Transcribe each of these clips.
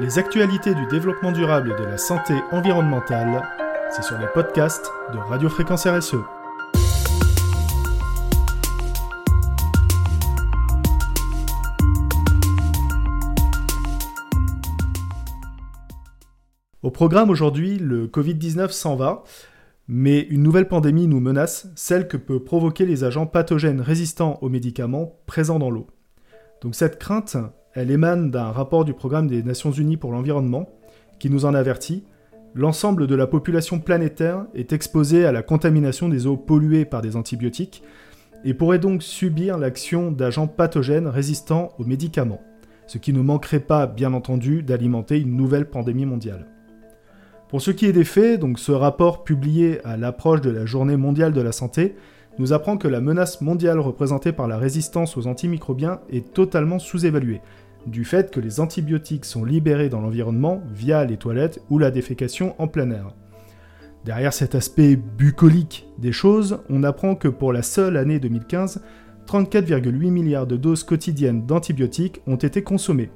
Les actualités du développement durable et de la santé environnementale, c'est sur les podcasts de Radio Fréquence RSE. Au programme aujourd'hui, le Covid-19 s'en va, mais une nouvelle pandémie nous menace, celle que peut provoquer les agents pathogènes résistants aux médicaments présents dans l'eau. Donc cette crainte, elle émane d'un rapport du programme des Nations Unies pour l'environnement qui nous en avertit. L'ensemble de la population planétaire est exposée à la contamination des eaux polluées par des antibiotiques et pourrait donc subir l'action d'agents pathogènes résistants aux médicaments, ce qui ne manquerait pas, bien entendu, d'alimenter une nouvelle pandémie mondiale. Pour ce qui est des faits, donc ce rapport publié à l'approche de la Journée mondiale de la santé nous apprend que la menace mondiale représentée par la résistance aux antimicrobiens est totalement sous-évaluée, du fait que les antibiotiques sont libérés dans l'environnement via les toilettes ou la défécation en plein air. Derrière cet aspect bucolique des choses, on apprend que pour la seule année 2015, 34,8 milliards de doses quotidiennes d'antibiotiques ont été consommées.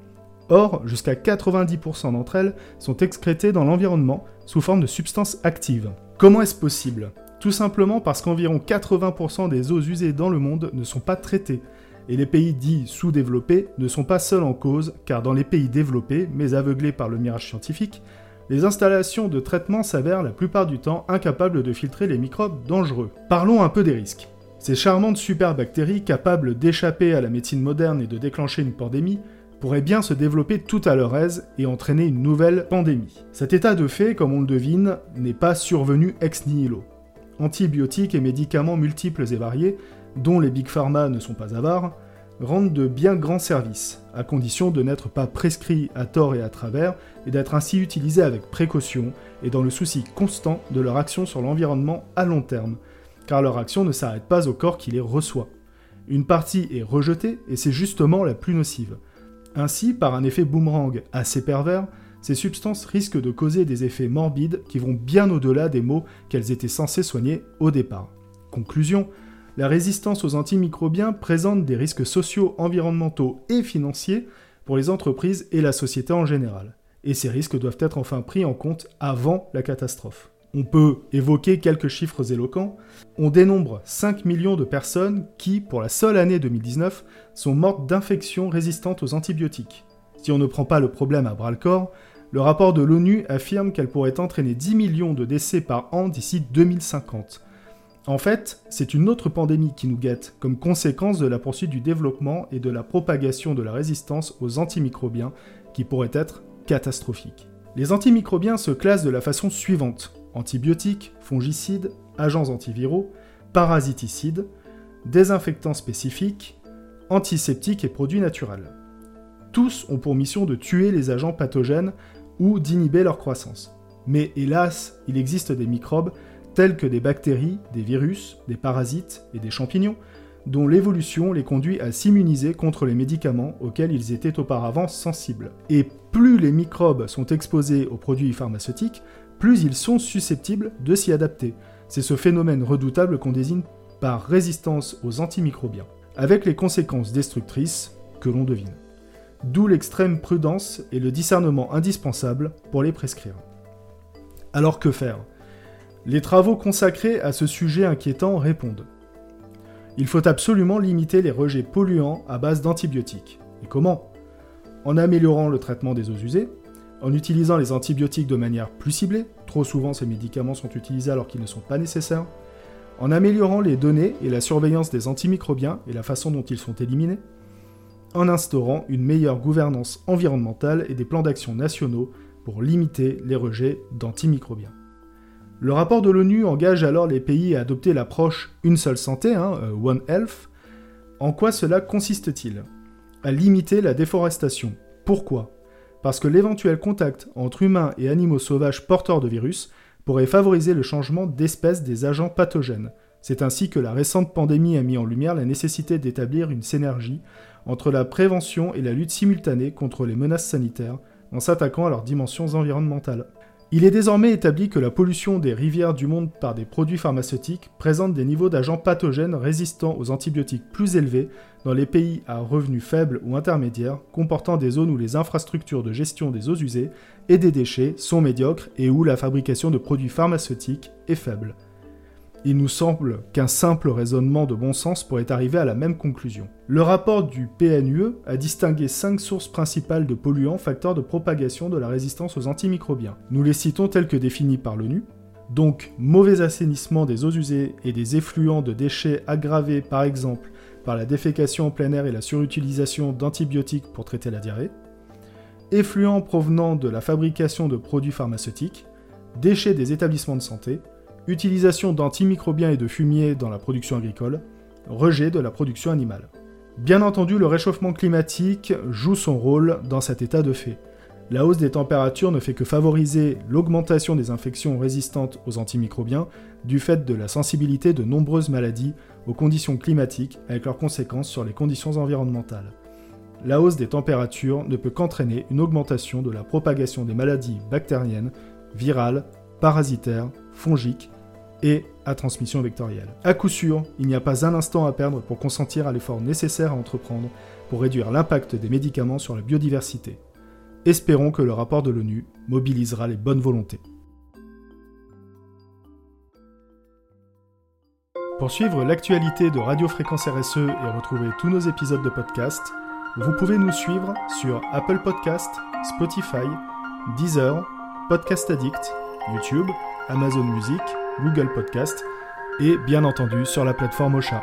Or, jusqu'à 90% d'entre elles sont excrétées dans l'environnement sous forme de substances actives. Comment est-ce possible? Tout simplement parce qu'environ 80% des eaux usées dans le monde ne sont pas traitées, et les pays dits sous-développés ne sont pas seuls en cause, car dans les pays développés, mais aveuglés par le mirage scientifique, les installations de traitement s'avèrent la plupart du temps incapables de filtrer les microbes dangereux. Parlons un peu des risques. Ces charmantes superbactéries capables d'échapper à la médecine moderne et de déclencher une pandémie pourraient bien se développer tout à leur aise et entraîner une nouvelle pandémie. Cet état de fait, comme on le devine, n'est pas survenu ex nihilo. Antibiotiques et médicaments multiples et variés dont les big pharma ne sont pas avares, rendent de bien grands services, à condition de n'être pas prescrits à tort et à travers, et d'être ainsi utilisés avec précaution et dans le souci constant de leur action sur l'environnement à long terme, car leur action ne s'arrête pas au corps qui les reçoit. Une partie est rejetée et c'est justement la plus nocive. Ainsi, par un effet boomerang assez pervers, ces substances risquent de causer des effets morbides qui vont bien au-delà des maux qu'elles étaient censées soigner au départ. Conclusion, la résistance aux antimicrobiens présente des risques sociaux, environnementaux et financiers pour les entreprises et la société en général. Et ces risques doivent être enfin pris en compte avant la catastrophe. On peut évoquer quelques chiffres éloquents. On dénombre 5 millions de personnes qui, pour la seule année 2019, sont mortes d'infections résistantes aux antibiotiques. Si on ne prend pas le problème à bras le corps, le rapport de l'ONU affirme qu'elle pourrait entraîner 10 millions de décès par an d'ici 2050. En fait, c'est une autre pandémie qui nous guette, comme conséquence de la poursuite du développement et de la propagation de la résistance aux antimicrobiens, qui pourrait être catastrophique. Les antimicrobiens se classent de la façon suivante antibiotiques, fongicides, agents antiviraux, parasiticides, désinfectants spécifiques, antiseptiques et produits naturels. Tous ont pour mission de tuer les agents pathogènes ou d'inhiber leur croissance. Mais hélas, il existe des microbes tels que des bactéries, des virus, des parasites et des champignons, dont l'évolution les conduit à s'immuniser contre les médicaments auxquels ils étaient auparavant sensibles. Et plus les microbes sont exposés aux produits pharmaceutiques, plus ils sont susceptibles de s'y adapter. C'est ce phénomène redoutable qu'on désigne par résistance aux antimicrobiens, avec les conséquences destructrices que l'on devine. D'où l'extrême prudence et le discernement indispensable pour les prescrire. Alors que faire? Les travaux consacrés à ce sujet inquiétant répondent. Il faut absolument limiter les rejets polluants à base d'antibiotiques. Et comment? En améliorant le traitement des eaux usées, en utilisant les antibiotiques de manière plus ciblée, trop souvent ces médicaments sont utilisés alors qu'ils ne sont pas nécessaires, en améliorant les données et la surveillance des antimicrobiens et la façon dont ils sont éliminés, en instaurant une meilleure gouvernance environnementale et des plans d'action nationaux pour limiter les rejets d'antimicrobiens. Le rapport de l'ONU engage alors les pays à adopter l'approche une seule santé, hein, euh, One Health. En quoi cela consiste-t-il? À limiter la déforestation. Pourquoi? Parce que l'éventuel contact entre humains et animaux sauvages porteurs de virus pourrait favoriser le changement d'espèce des agents pathogènes. C'est ainsi que la récente pandémie a mis en lumière la nécessité d'établir une synergie entre la prévention et la lutte simultanée contre les menaces sanitaires en s'attaquant à leurs dimensions environnementales. Il est désormais établi que la pollution des rivières du monde par des produits pharmaceutiques présente des niveaux d'agents pathogènes résistants aux antibiotiques plus élevés dans les pays à revenus faibles ou intermédiaires, comportant des zones où les infrastructures de gestion des eaux usées et des déchets sont médiocres et où la fabrication de produits pharmaceutiques est faible. Il nous semble qu'un simple raisonnement de bon sens pourrait arriver à la même conclusion. Le rapport du PNUE a distingué cinq sources principales de polluants facteurs de propagation de la résistance aux antimicrobiens. Nous les citons tels que définis par l'ONU. Donc, mauvais assainissement des eaux usées et des effluents de déchets aggravés par exemple par la défécation en plein air et la surutilisation d'antibiotiques pour traiter la diarrhée. Effluents provenant de la fabrication de produits pharmaceutiques, déchets des établissements de santé, utilisation d'antimicrobiens et de fumier dans la production agricole, rejet de la production animale. Bien entendu, le réchauffement climatique joue son rôle dans cet état de fait. La hausse des températures ne fait que favoriser l'augmentation des infections résistantes aux antimicrobiens du fait de la sensibilité de nombreuses maladies aux conditions climatiques avec leurs conséquences sur les conditions environnementales. La hausse des températures ne peut qu'entraîner une augmentation de la propagation des maladies bactériennes, virales, parasitaires, fongiques et à transmission vectorielle. À coup sûr, il n'y a pas un instant à perdre pour consentir à l'effort nécessaire à entreprendre pour réduire l'impact des médicaments sur la biodiversité. Espérons que le rapport de l'ONU mobilisera les bonnes volontés. Pour suivre l'actualité de Radio Fréquence RSE et retrouver tous nos épisodes de podcast, vous pouvez nous suivre sur Apple Podcast, Spotify, Deezer, Podcast Addict, YouTube Amazon Music, Google Podcast et bien entendu sur la plateforme Ocha.